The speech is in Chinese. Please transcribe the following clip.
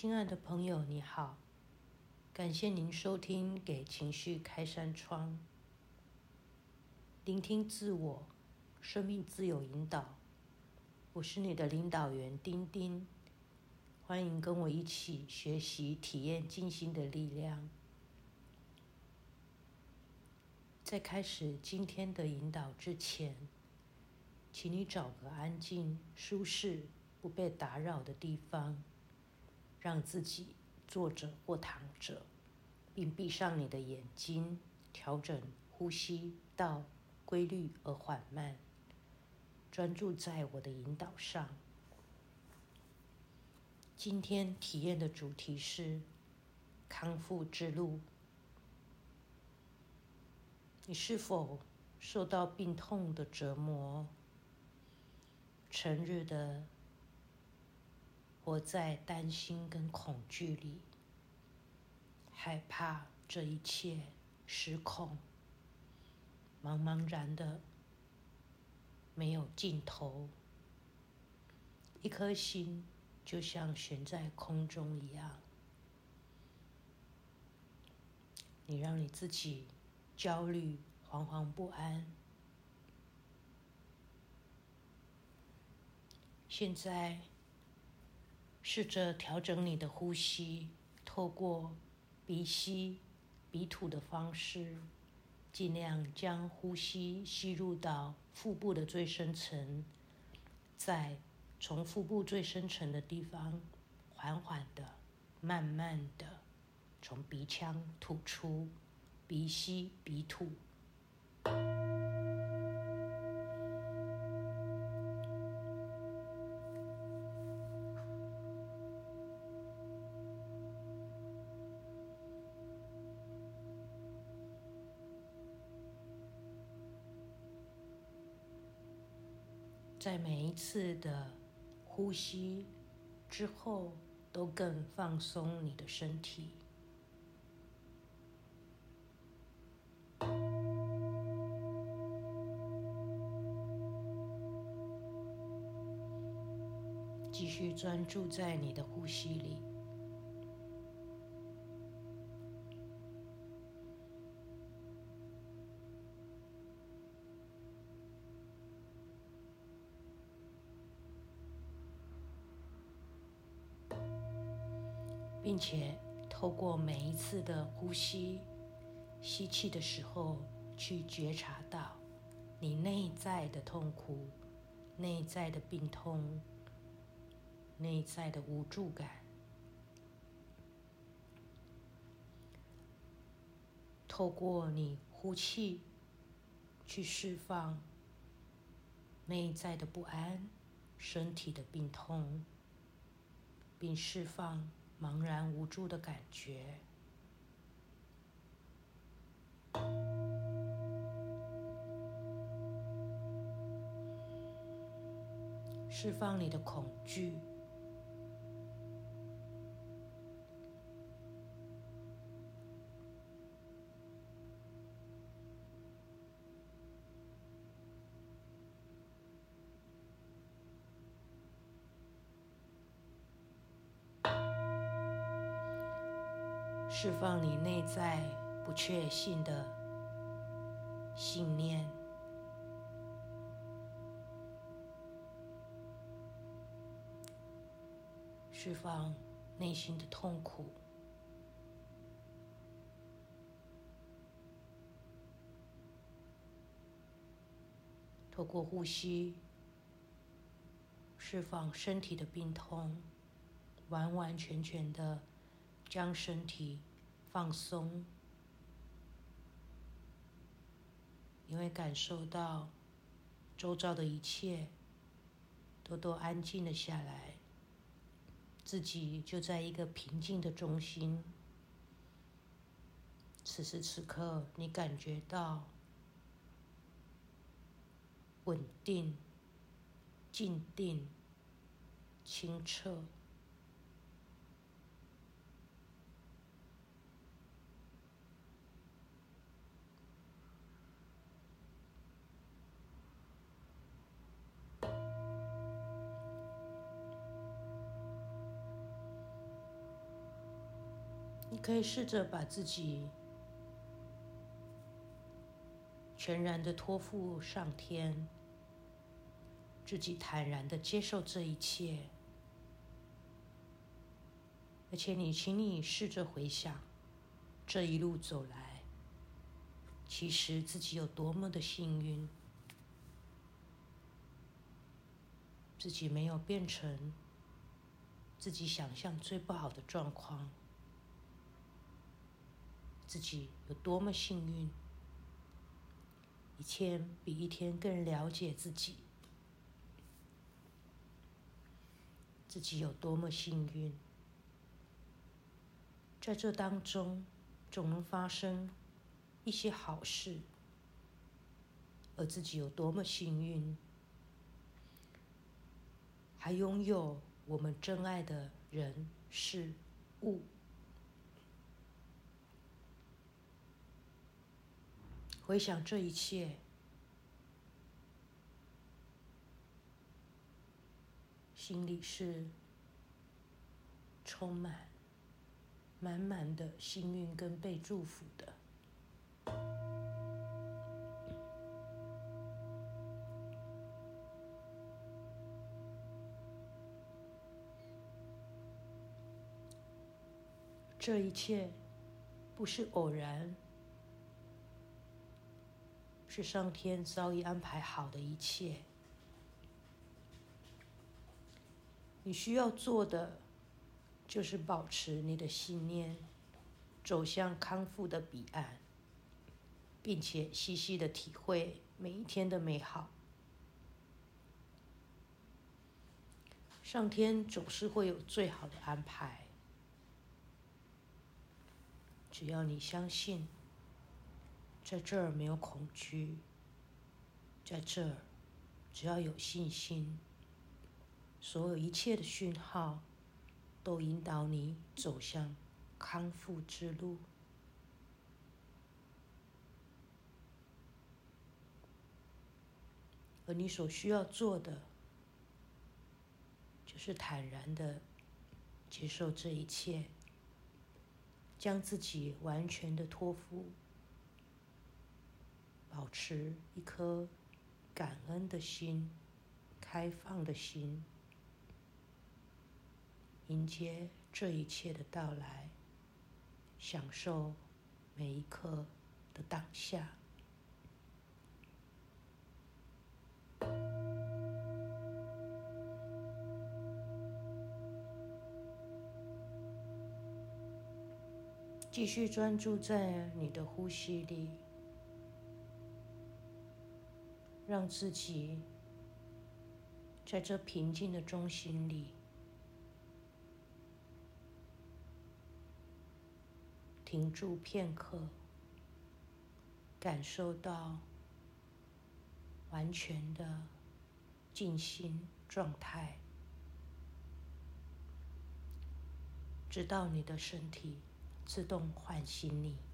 亲爱的朋友，你好，感谢您收听《给情绪开扇窗》，聆听自我，生命自有引导。我是你的领导员丁丁，欢迎跟我一起学习、体验静心的力量。在开始今天的引导之前，请你找个安静、舒适、不被打扰的地方。让自己坐着或躺着，并闭上你的眼睛，调整呼吸到规律而缓慢，专注在我的引导上。今天体验的主题是康复之路。你是否受到病痛的折磨？成日的。活在担心跟恐惧里，害怕这一切失控，茫茫然的，没有尽头。一颗心就像悬在空中一样，你让你自己焦虑、惶惶不安。现在。试着调整你的呼吸，透过鼻吸、鼻吐的方式，尽量将呼吸吸入到腹部的最深层，再从腹部最深层的地方，缓缓的、慢慢的从鼻腔吐出，鼻吸鼻吐。在每一次的呼吸之后，都更放松你的身体。继续专注在你的呼吸里。并且透过每一次的呼吸，吸气的时候，去觉察到你内在的痛苦、内在的病痛、内在的无助感。透过你呼气，去释放内在的不安、身体的病痛，并释放。茫然无助的感觉，释放你的恐惧。释放你内在不确信的信念，释放内心的痛苦，透过呼吸释放身体的病痛，完完全全的将身体。放松，你会感受到周遭的一切都都安静了下来，自己就在一个平静的中心。此时此刻，你感觉到稳定、静定、清澈。你可以试着把自己全然的托付上天，自己坦然的接受这一切。而且，你，请你试着回想，这一路走来，其实自己有多么的幸运，自己没有变成自己想象最不好的状况，自己有多么幸运，一天比一天更了解自己，自己有多么幸运。在这当中，总能发生一些好事，而自己有多么幸运，还拥有我们真爱的人事物。回想这一切，心里是充满。满满的幸运跟被祝福的，这一切不是偶然，是上天早已安排好的一切。你需要做的。就是保持你的信念，走向康复的彼岸，并且细细的体会每一天的美好。上天总是会有最好的安排，只要你相信，在这儿没有恐惧，在这儿只要有信心，所有一切的讯号。都引导你走向康复之路，而你所需要做的，就是坦然的接受这一切，将自己完全的托付，保持一颗感恩的心、开放的心。迎接这一切的到来，享受每一刻的当下。继续专注在你的呼吸里，让自己在这平静的中心里。停住片刻，感受到完全的静心状态，直到你的身体自动唤醒你。